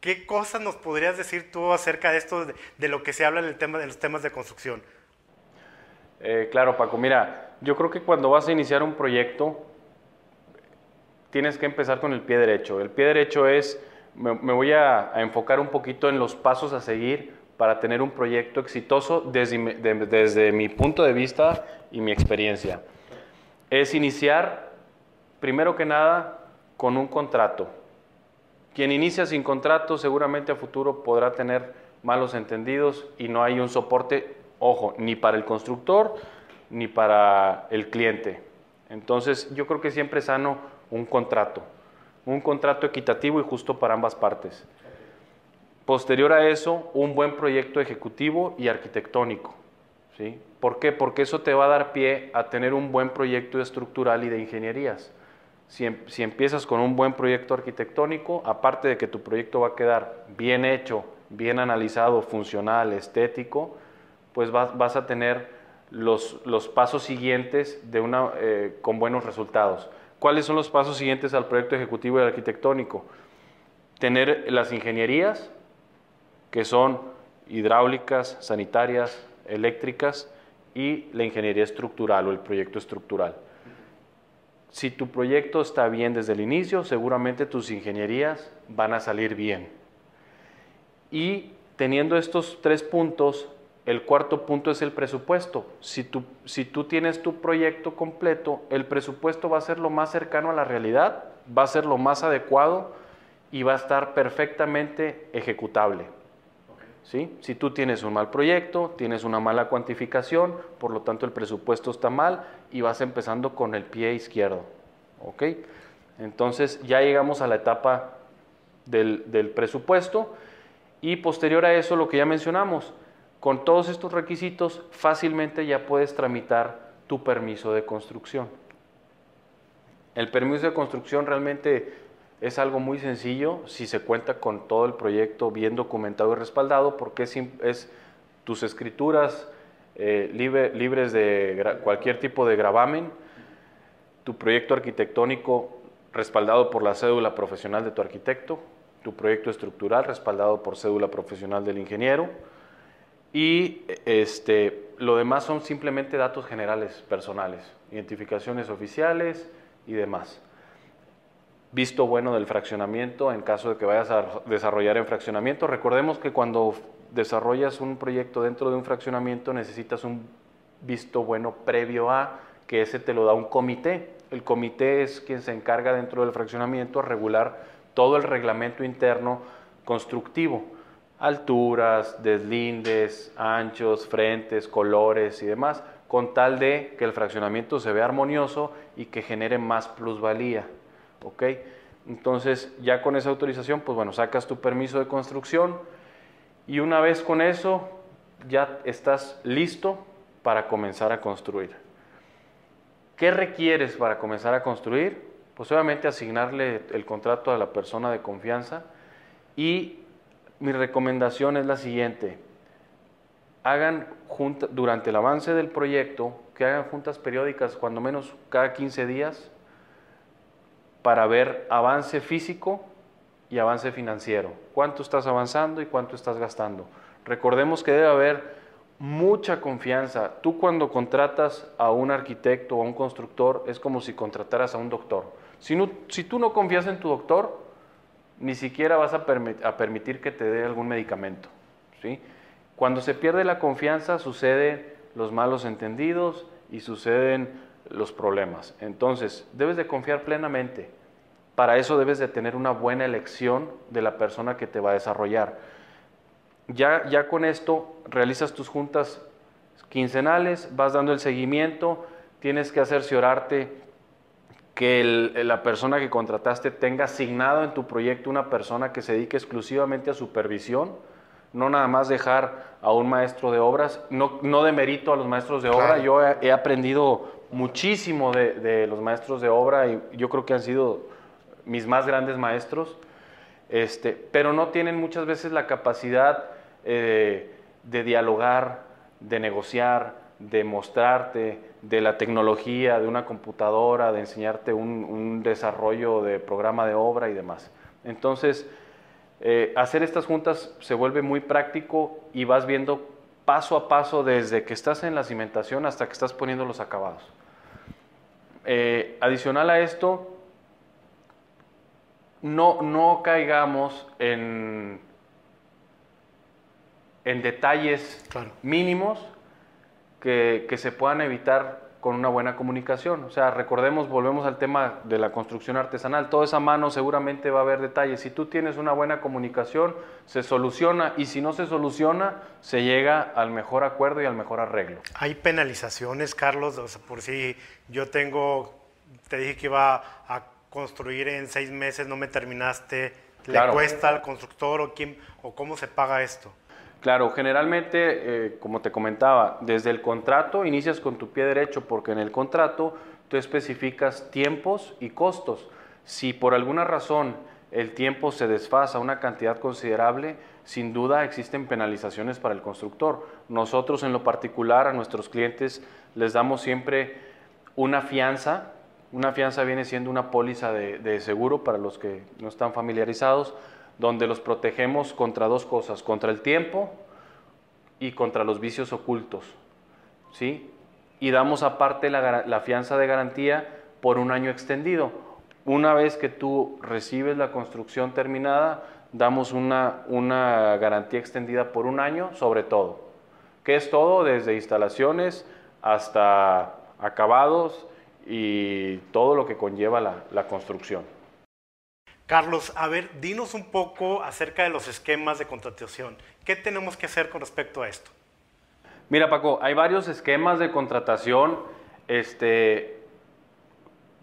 ¿Qué cosas nos podrías decir tú acerca de esto, de, lo que se habla en el tema de los temas de construcción? Eh, claro, Paco, mira, yo creo que cuando vas a iniciar un proyecto, tienes que empezar con el pie derecho. El pie derecho es, me, voy a, enfocar un poquito en los pasos a seguir para tener un proyecto exitoso desde, desde mi punto de vista y mi experiencia es iniciar, primero que nada, con un contrato. Quien inicia sin contrato seguramente a futuro podrá tener malos entendidos y no hay un soporte, ojo, ni para el constructor ni para el cliente. Entonces yo creo que siempre es sano un contrato, un contrato equitativo y justo para ambas partes. Posterior a eso, un buen proyecto ejecutivo y arquitectónico. ¿sí? ¿Por qué? Porque eso te va a dar pie a tener un buen proyecto estructural y de ingenierías. Em, si, empiezas con un buen proyecto arquitectónico, aparte de que tu proyecto va a quedar bien hecho, bien analizado, funcional, estético, pues vas, a tener los, pasos siguientes eh, con buenos resultados. ¿Cuáles son los pasos siguientes al proyecto ejecutivo y arquitectónico? Tener las ingenierías, que son hidráulicas, sanitarias, eléctricas, y la ingeniería estructural o el proyecto estructural. Si tu proyecto está bien desde el inicio, seguramente tus ingenierías van a salir bien. Y teniendo estos tres puntos, el cuarto punto es el presupuesto. Si tú, si tú tienes tu proyecto completo, el presupuesto va a ser lo más cercano a la realidad, va a ser lo más adecuado y va a estar perfectamente ejecutable. Si tú tienes un mal proyecto, tienes una mala cuantificación, por lo tanto el presupuesto está mal y vas empezando con el pie izquierdo. ¿ok? Entonces ya llegamos a la etapa del, del presupuesto y posterior a eso lo que ya mencionamos, con todos estos requisitos fácilmente ya puedes tramitar tu permiso de construcción. El permiso de construcción realmente es algo muy sencillo si se cuenta con todo el proyecto bien documentado y respaldado porque es, tus escrituras eh, libres de cualquier tipo de gravamen, tu proyecto arquitectónico respaldado por la cédula profesional de tu arquitecto, tu proyecto estructural respaldado por cédula profesional del ingeniero y este, lo demás son simplemente datos generales personales, identificaciones oficiales y demás visto bueno del fraccionamiento en caso de que vayas a desarrollar en fraccionamiento. Recordemos que cuando desarrollas un proyecto dentro de un fraccionamiento necesitas un visto bueno previo a que ese te lo da un comité. El comité es quien se encarga dentro del fraccionamiento a regular todo el reglamento interno constructivo, alturas, deslindes, anchos, frentes, colores y demás, con tal de que el fraccionamiento se vea armonioso y que genere más plusvalía. ¿Ok? Entonces, ya con esa autorización, pues bueno, sacas tu permiso de construcción y una vez con eso, ya estás listo para comenzar a construir. ¿Qué requieres para comenzar a construir? Pues obviamente asignarle el contrato a la persona de confianza y mi recomendación es la siguiente. Hagan durante el avance del proyecto, que hagan juntas periódicas, cuando menos cada 15 días, para ver avance físico y avance financiero. ¿Cuánto estás avanzando y cuánto estás gastando? Recordemos que debe haber mucha confianza. Tú cuando contratas a un arquitecto o a un constructor es como si contrataras a un doctor. Si, si tú no confías en tu doctor, ni siquiera vas a, a permitir que te dé algún medicamento. ¿sí? Cuando se pierde la confianza suceden los malos entendidos y suceden los problemas. Entonces, debes de confiar plenamente. Para eso debes de tener una buena elección de la persona que te va a desarrollar. Ya, ya con esto realizas tus juntas quincenales, vas dando el seguimiento, tienes que cerciorarte que la persona que contrataste tenga asignado en tu proyecto una persona que se dedique exclusivamente a supervisión, no nada más dejar a un maestro de obras, no, no de mérito a los maestros de obra, yo he, aprendido muchísimo de, los maestros de obra y yo creo que han sido mis más grandes maestros, este, pero no tienen muchas veces la capacidad eh, de dialogar, de negociar, de mostrarte, de la tecnología, de una computadora, de enseñarte un, desarrollo de programa de obra y demás. Entonces, eh, hacer estas juntas se vuelve muy práctico y vas viendo paso a paso desde que estás en la cimentación hasta que estás poniendo los acabados. Eh, adicional a esto, no, no caigamos en, en detalles mínimos que, se puedan evitar con una buena comunicación. O sea, recordemos, volvemos al tema de la construcción artesanal, toda esa mano seguramente va a haber detalles. Si tú tienes una buena comunicación, se soluciona y si no se soluciona, se llega al mejor acuerdo y al mejor arreglo. ¿Hay penalizaciones, Carlos? O sea, por si yo tengo, te dije que iba a construir en seis meses, no me terminaste, ¿le cuesta al constructor o, quién, o cómo se paga esto? Claro, generalmente, eh, como te comentaba, desde el contrato inicias con tu pie derecho porque en el contrato tú especificas tiempos y costos. Si por alguna razón el tiempo se desfasa una cantidad considerable, sin duda existen penalizaciones para el constructor. Nosotros en lo particular a nuestros clientes les damos siempre una fianza. Una fianza viene siendo una póliza de seguro para los que no están familiarizados donde los protegemos contra dos cosas, contra el tiempo y contra los vicios ocultos. ¿sí? Y damos aparte la, fianza de garantía por un año extendido. Una vez que tú recibes la construcción terminada, damos una, una garantía extendida por un año sobre todo. ¿Qué es todo? Desde instalaciones hasta acabados y todo lo que conlleva la construcción. Carlos, a ver, dinos un poco acerca de los esquemas de contratación. ¿Qué tenemos que hacer con respecto a esto? Mira, Paco, hay varios esquemas de contratación. Este,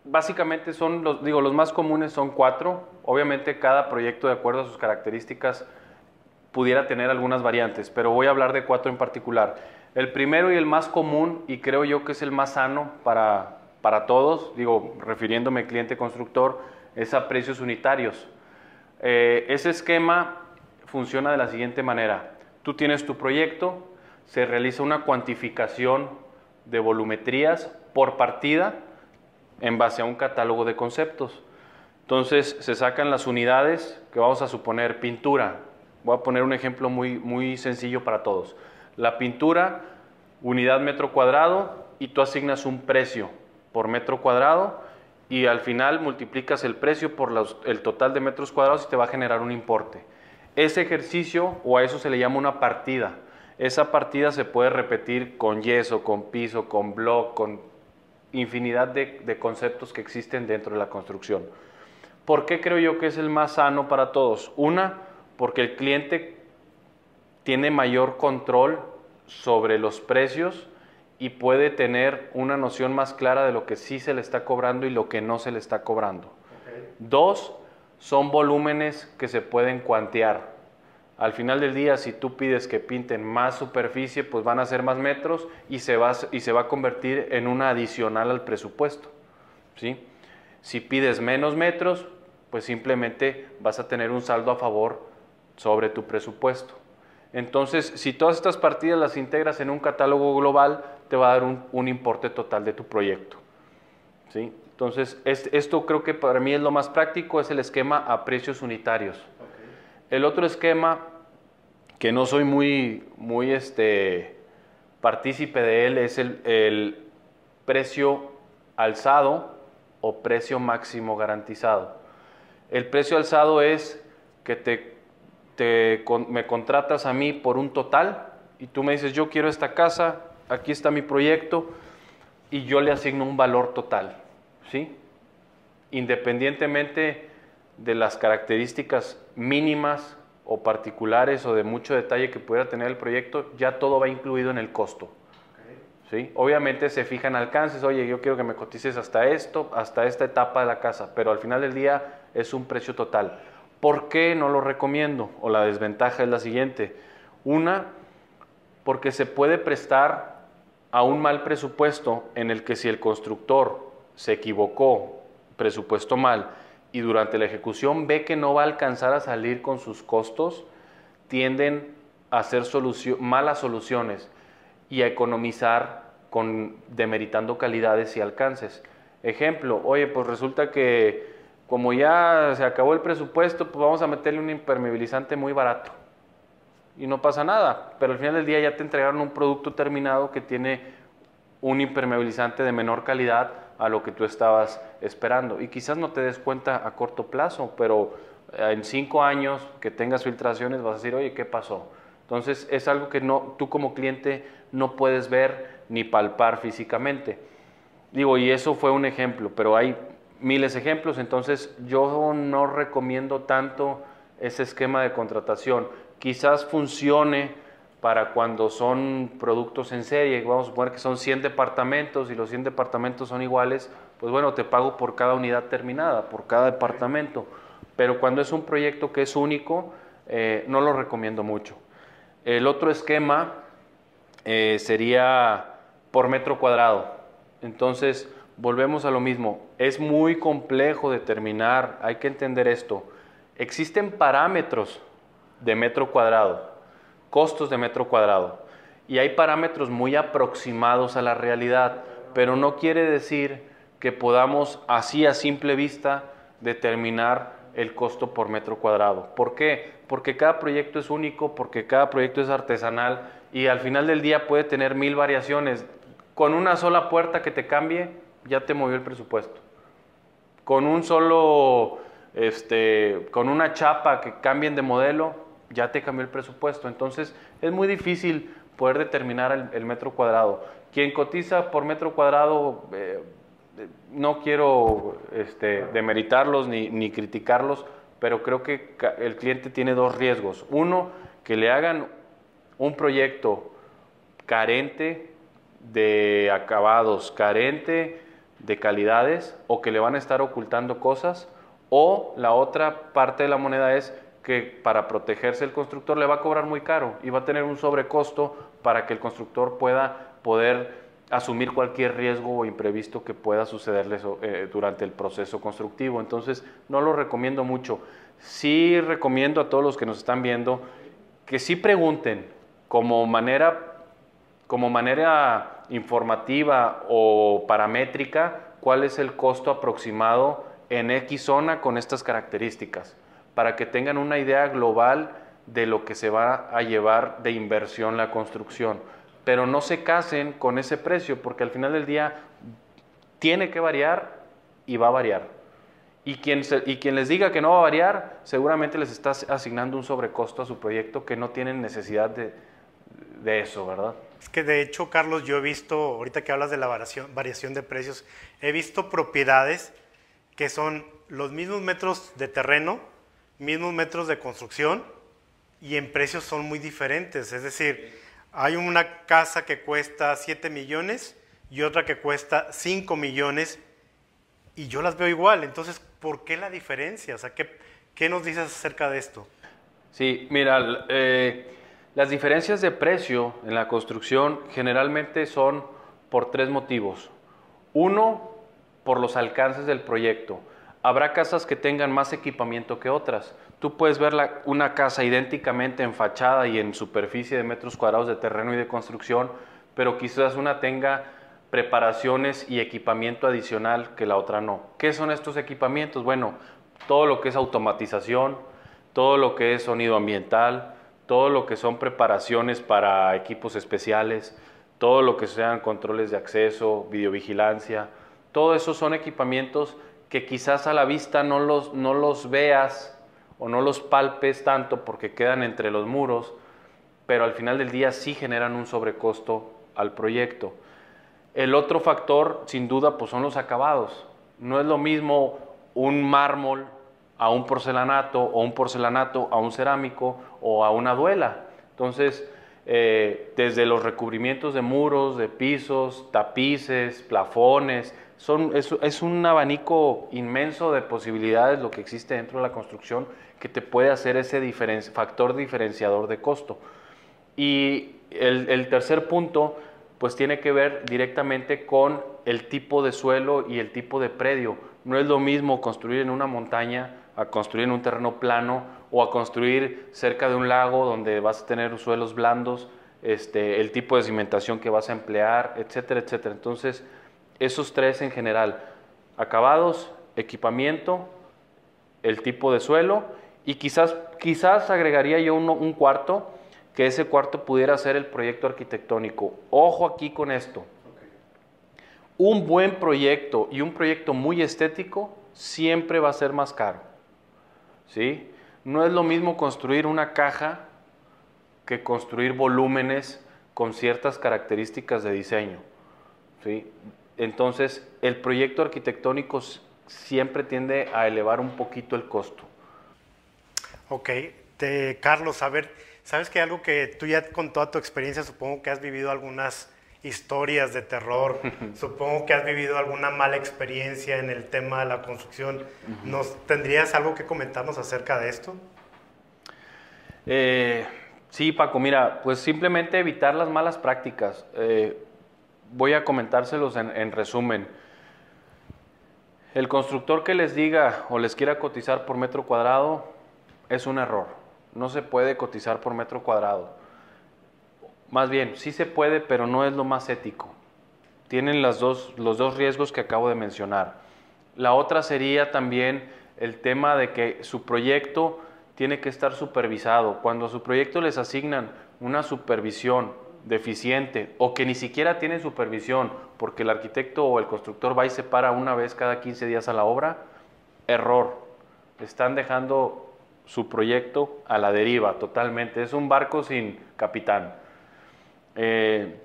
básicamente son los, digo, los más comunes son cuatro. Obviamente cada proyecto, de acuerdo a sus características, pudiera tener algunas variantes, pero voy a hablar de cuatro en particular. El primero y el más común, y creo yo que es el más sano para, para todos, digo, refiriéndome cliente constructor, es a precios unitarios. Eh, ese esquema funciona de la siguiente manera. Tú tienes tu proyecto, se realiza una cuantificación de volumetrías por partida en base a un catálogo de conceptos. Entonces se sacan las unidades que vamos a suponer pintura. Voy a poner un ejemplo muy, muy sencillo para todos. La pintura, unidad metro cuadrado, y tú asignas un precio por metro cuadrado y al final multiplicas el precio por el total de metros cuadrados y te va a generar un importe. Ese ejercicio o a eso se le llama una partida. Esa partida se puede repetir con yeso, con piso, con block, con infinidad de, de conceptos que existen dentro de la construcción. ¿Por qué creo yo que es el más sano para todos? Una, porque el cliente tiene mayor control sobre los precios y puede tener una noción más clara de lo que sí se le está cobrando y lo que no se le está cobrando. Dos, son volúmenes que se pueden cuantear. Al final del día, si tú pides que pinten más superficie, pues van a ser más metros y se va, y se va a convertir en una adicional al presupuesto. ¿sí? Si pides menos metros, pues simplemente vas a tener un saldo a favor sobre tu presupuesto. Entonces, si todas estas partidas las integras en un catálogo global, te va a dar un, importe total de tu proyecto. ¿sí? Entonces, esto creo que para mí es lo más práctico, es el esquema a precios unitarios. El otro esquema, que no soy muy, muy este, partícipe de él, es el, el precio alzado o precio máximo garantizado. El precio alzado es que te te, me contratas a mí por un total y tú me dices, yo quiero esta casa, aquí está mi proyecto y yo le asigno un valor total, ¿sí? Independientemente de las características mínimas o particulares o de mucho detalle que pudiera tener el proyecto, ya todo va incluido en el costo. ¿sí? Obviamente se fijan alcances, oye, yo quiero que me cotices hasta esto, hasta esta etapa de la casa, pero al final del día es un precio total. ¿Por qué no lo recomiendo? O la desventaja es la siguiente. Una, porque se puede prestar a un mal presupuesto en el que si el constructor se equivocó, presupuesto mal, y durante la ejecución ve que no va a alcanzar a salir con sus costos, tienden a hacer malas soluciones y a economizar con demeritando calidades y alcances. Ejemplo, oye, pues resulta que como ya se acabó el presupuesto, pues vamos a meterle un impermeabilizante muy barato. Y no pasa nada, pero al final del día ya te entregaron un producto terminado que tiene un impermeabilizante de menor calidad a lo que tú estabas esperando. Y quizás no te des cuenta a corto plazo, pero eh, en cinco años que tengas filtraciones vas a decir, oye, ¿qué pasó? Entonces es algo que no, tú como cliente no puedes ver ni palpar físicamente. Digo, y eso fue un ejemplo, pero hay miles de ejemplos, entonces yo no recomiendo tanto ese esquema de contratación. Quizás funcione para cuando son productos en serie, vamos a suponer que son 100 departamentos y los 100 departamentos son iguales, pues bueno, te pago por cada unidad terminada, por cada departamento. Pero cuando es un proyecto que es único, eh, no lo recomiendo mucho. El otro esquema eh, sería por metro cuadrado. Entonces, volvemos a lo mismo. Es muy complejo determinar, hay que entender esto. Existen parámetros de metro cuadrado costos de metro cuadrado. Y hay parámetros muy aproximados a la realidad, pero no quiere decir que podamos así a simple vista determinar el costo por metro cuadrado. ¿Por qué? Porque cada proyecto es único, porque cada proyecto es artesanal y al final del día puede tener mil variaciones. Con una sola puerta que te cambie, ya te movió el presupuesto. Con un solo, este, con una chapa que cambien de modelo, ya te cambió el presupuesto. Entonces es muy difícil poder determinar el, metro cuadrado. Quien cotiza por metro cuadrado, eh, no quiero este, demeritarlos ni, ni criticarlos, pero creo que el cliente tiene dos riesgos. Uno, que le hagan un proyecto carente de acabados, carente de calidades, o que le van a estar ocultando cosas, o la otra parte de la moneda es que para protegerse el constructor le va a cobrar muy caro y va a tener un sobrecosto para que el constructor pueda poder asumir cualquier riesgo o imprevisto que pueda sucederle eh, durante el proceso constructivo. Entonces, no lo recomiendo mucho. Sí recomiendo a todos los que nos están viendo que sí pregunten como manera, como manera informativa o paramétrica cuál es el costo aproximado en X zona con estas características para que tengan una idea global de lo que se va a llevar de inversión la construcción. Pero no se casen con ese precio porque al final del día tiene que variar y va a variar. Y quien, y quien les diga que no va a variar, seguramente les está asignando un sobrecosto a su proyecto que no tienen necesidad de, de eso, ¿verdad? Es que de hecho, Carlos, yo he visto, ahorita que hablas de la variación, variación de precios, he visto propiedades que son los mismos metros de terreno, mismos metros de construcción y en precios son muy diferentes. Es decir, hay una casa que cuesta 7 millones y otra que cuesta 5 millones y yo las veo igual. Entonces, ¿por qué la diferencia? O sea, ¿qué, qué nos dices acerca de esto? Sí, mira, eh, las diferencias de precio en la construcción generalmente son por tres motivos. Uno, por los alcances del proyecto. Habrá casas que tengan más equipamiento que otras. Tú puedes ver una casa idénticamente en fachada y en superficie de metros cuadrados de terreno y de construcción, pero quizás una tenga preparaciones y equipamiento adicional que la otra no. ¿Qué son estos equipamientos? Bueno, todo lo que es automatización, todo lo que es sonido ambiental, todo lo que son preparaciones para equipos especiales, todo lo que sean controles de acceso, videovigilancia, todo eso son equipamientos que quizás a la vista no los, no los veas o no los palpes tanto porque quedan entre los muros, pero al final del día sí generan un sobrecosto al proyecto. El otro factor, sin duda, pues son los acabados. No es lo mismo un mármol a un porcelanato o un porcelanato a un cerámico o a una duela. Entonces, eh, desde los recubrimientos de muros, de pisos, tapices, plafones. Es, un abanico inmenso de posibilidades lo que existe dentro de la construcción que te puede hacer ese factor diferenciador de costo. Y el, el tercer punto, pues tiene que ver directamente con el tipo de suelo y el tipo de predio. No es lo mismo construir en una montaña a construir en un terreno plano o a construir cerca de un lago donde vas a tener suelos blandos, este, el tipo de cimentación que vas a emplear, etcétera, etcétera. Entonces, esos tres en general, acabados, equipamiento, el tipo de suelo y quizás, quizás agregaría yo un cuarto, que ese cuarto pudiera ser el proyecto arquitectónico. Ojo aquí con esto. Un buen proyecto y un proyecto muy estético siempre va a ser más caro. ¿sí? No es lo mismo construir una caja que construir volúmenes con ciertas características de diseño. ¿sí? Entonces, el proyecto arquitectónico siempre tiende a elevar un poquito el costo. Ok, Carlos, a ver, sabes que algo que tú ya con toda tu experiencia supongo que has vivido algunas historias de terror, [laughs] supongo que has vivido alguna mala experiencia en el tema de la construcción. ¿Nos tendrías algo que comentarnos acerca de esto? Eh, sí, Paco, mira, pues simplemente evitar las malas prácticas. Eh, voy a comentárselos en, resumen. El constructor que les diga o les quiera cotizar por metro cuadrado es un error. No se puede cotizar por metro cuadrado. Más bien, sí se puede, pero no es lo más ético. Tienen las dos, los dos riesgos que acabo de mencionar. La otra sería también el tema de que su proyecto tiene que estar supervisado. Cuando a su proyecto les asignan una supervisión deficiente o que ni siquiera tiene supervisión porque el arquitecto o el constructor va y se para una vez cada 15 días a la obra, error. Están dejando su proyecto a la deriva totalmente. Es un barco sin capitán. Eh,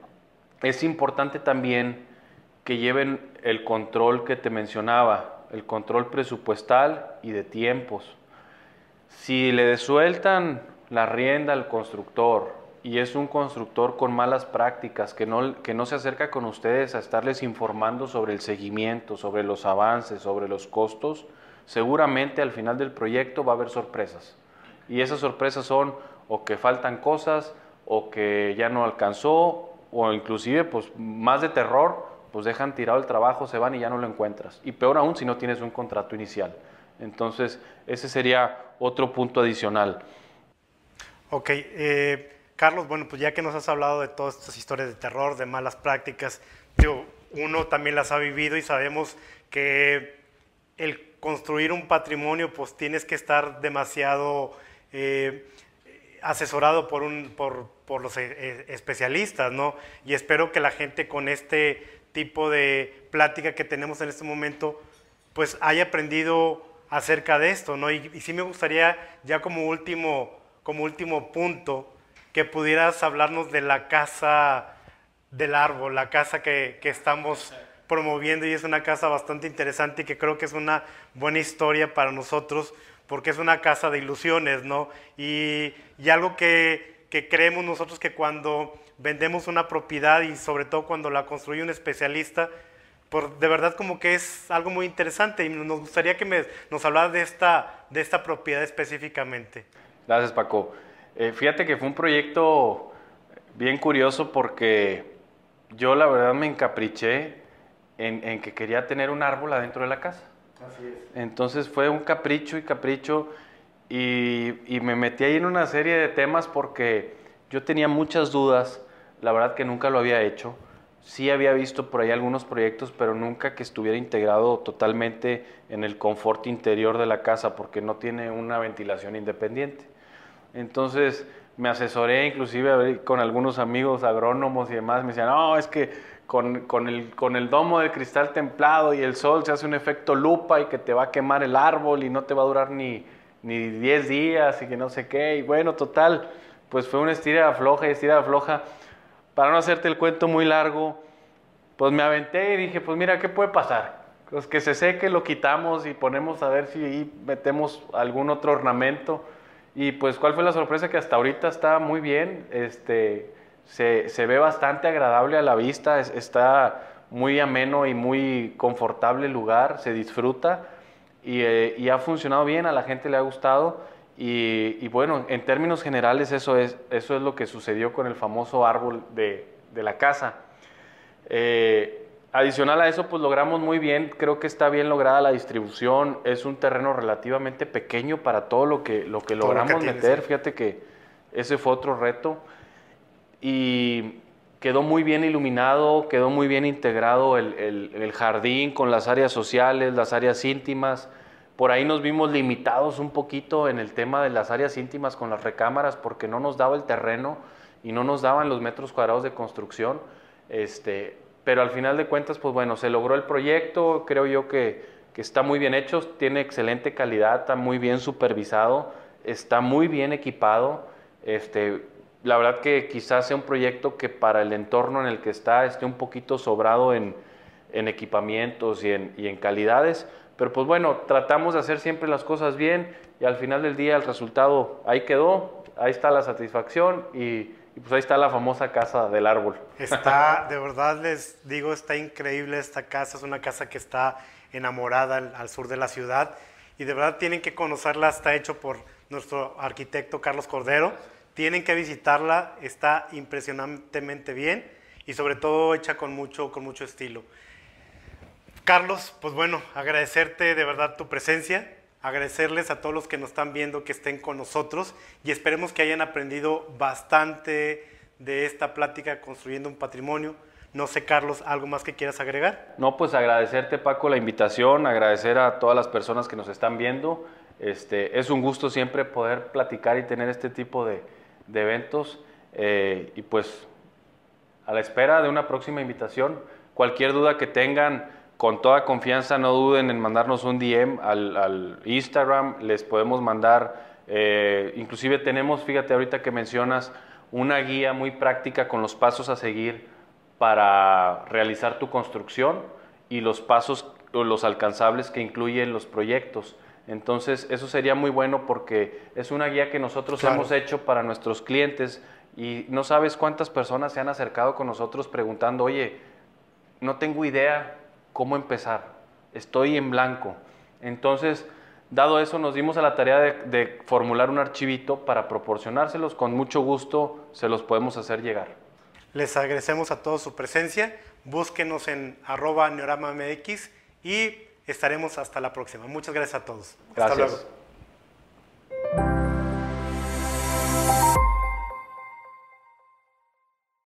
es importante también que lleven el control que te mencionaba, el control presupuestal y de tiempos. Si le desueltan la rienda al constructor y es un constructor con malas prácticas, que no, que no se acerca con ustedes a estarles informando sobre el seguimiento, sobre los avances, sobre los costos, seguramente al final del proyecto va a haber sorpresas. Y esas sorpresas son o que faltan cosas, o que ya no alcanzó, o inclusive pues más de terror, pues dejan tirado el trabajo, se van y ya no lo encuentras. Y peor aún si no tienes un contrato inicial. Entonces, ese sería otro punto adicional. Ok, eh, Carlos, bueno, pues ya que nos has hablado de todas estas historias de terror, de malas prácticas, digo, uno también las ha vivido y sabemos que el construir un patrimonio, pues tienes que estar demasiado eh, asesorado por, un, por, por los eh, eh, especialistas, ¿no? Y espero que la gente con este tipo de plática que tenemos en este momento, pues haya aprendido acerca de esto, ¿no? Y, sí me gustaría ya como último, como último punto que pudieras hablarnos de la casa del árbol, la casa que, estamos promoviendo y es una casa bastante interesante y que creo que es una buena historia para nosotros porque es una casa de ilusiones, ¿no? Y, y algo que, creemos nosotros que cuando vendemos una propiedad y sobre todo cuando la construye un especialista, por, de verdad como que es algo muy interesante y nos gustaría que nos hablara de esta, de esta propiedad específicamente. Gracias Paco. Eh, fíjate que fue un proyecto bien curioso porque yo la verdad me encapriché en, en que quería tener un árbol adentro de la casa. Entonces fue un capricho y capricho y, me metí ahí en una serie de temas porque yo tenía muchas dudas, la verdad que nunca lo había hecho. Sí había visto por ahí algunos proyectos, pero nunca que estuviera integrado totalmente en el confort interior de la casa porque no tiene una ventilación independiente. Entonces me asesoré inclusive con algunos amigos agrónomos y demás, me decían, no, es que con, con, el, con el domo de cristal templado y el sol se hace un efecto lupa y que te va a quemar el árbol y no te va a durar ni, ni 10 días y que no sé qué. Y bueno, total, pues fue una estira floja y estira floja. Para no hacerte el cuento muy largo, pues me aventé y dije, pues mira, ¿qué puede pasar? Pues que se seque, lo quitamos y ponemos a ver si metemos algún otro ornamento. Y pues, ¿cuál fue la sorpresa? Que hasta ahorita está muy bien, este, se, se ve bastante agradable a la vista, está muy ameno y muy confortable el lugar, se disfruta y, eh, y, ha funcionado bien, a la gente le ha gustado. Y, y, bueno, en términos generales eso es, eso es lo que sucedió con el famoso árbol de, de la casa. Eh, Adicional a eso, pues logramos muy bien, creo que está bien lograda la distribución, es un terreno relativamente pequeño para todo lo que, lo que logramos meter, fíjate que ese fue otro reto. Y quedó muy bien iluminado, quedó muy bien integrado el, el, jardín con las áreas sociales, las áreas íntimas. Por ahí nos vimos limitados un poquito en el tema de las áreas íntimas con las recámaras porque no nos daba el terreno y no nos daban los metros cuadrados de construcción. Este, pero al final de cuentas, pues bueno, se logró el proyecto, creo yo que, que está muy bien hecho, tiene excelente calidad, está muy bien supervisado, está muy bien equipado. Este, la verdad que quizás sea un proyecto que para el entorno en el que está esté un poquito sobrado en, en equipamientos y en, y en, calidades, pero pues bueno, tratamos de hacer siempre las cosas bien y al final del día el resultado ahí quedó, ahí está la satisfacción y pues ahí está la famosa casa del árbol. Está, de verdad les digo, está increíble esta casa. Es una casa que está enamorada al, sur de la ciudad. Y de verdad tienen que conocerla. Está hecho por nuestro arquitecto Carlos Cordero. Tienen que visitarla. Está impresionantemente bien y sobre todo hecha con mucho, con mucho estilo. Carlos, pues bueno, agradecerte de verdad tu presencia agradecerles a todos los que nos están viendo que estén con nosotros y esperemos que hayan aprendido bastante de esta plática construyendo un patrimonio. No sé, Carlos, ¿algo más que quieras agregar? No, pues agradecerte, Paco, la invitación, agradecer a todas las personas que nos están viendo. Este, es un gusto siempre poder platicar y tener este tipo de, eventos. Eh, y pues a la espera de una próxima invitación. Cualquier duda que tengan, con toda confianza no duden en mandarnos un DM al, Instagram, les podemos mandar, eh, inclusive tenemos, fíjate ahorita que mencionas, una guía muy práctica con los pasos a seguir para realizar tu construcción y los pasos o los alcanzables que incluyen los proyectos. Entonces, eso sería muy bueno porque es una guía que nosotros hemos hecho para nuestros clientes y no sabes cuántas personas se han acercado con nosotros preguntando, oye, no tengo idea cómo empezar. Estoy en blanco. Entonces, dado eso, nos dimos a la tarea de, formular un archivito para proporcionárselos. Con mucho gusto se los podemos hacer llegar. Les agradecemos a todos su presencia. Búsquenos en arroba neoramamx y estaremos hasta la próxima. Muchas gracias a todos. Gracias. Hasta luego.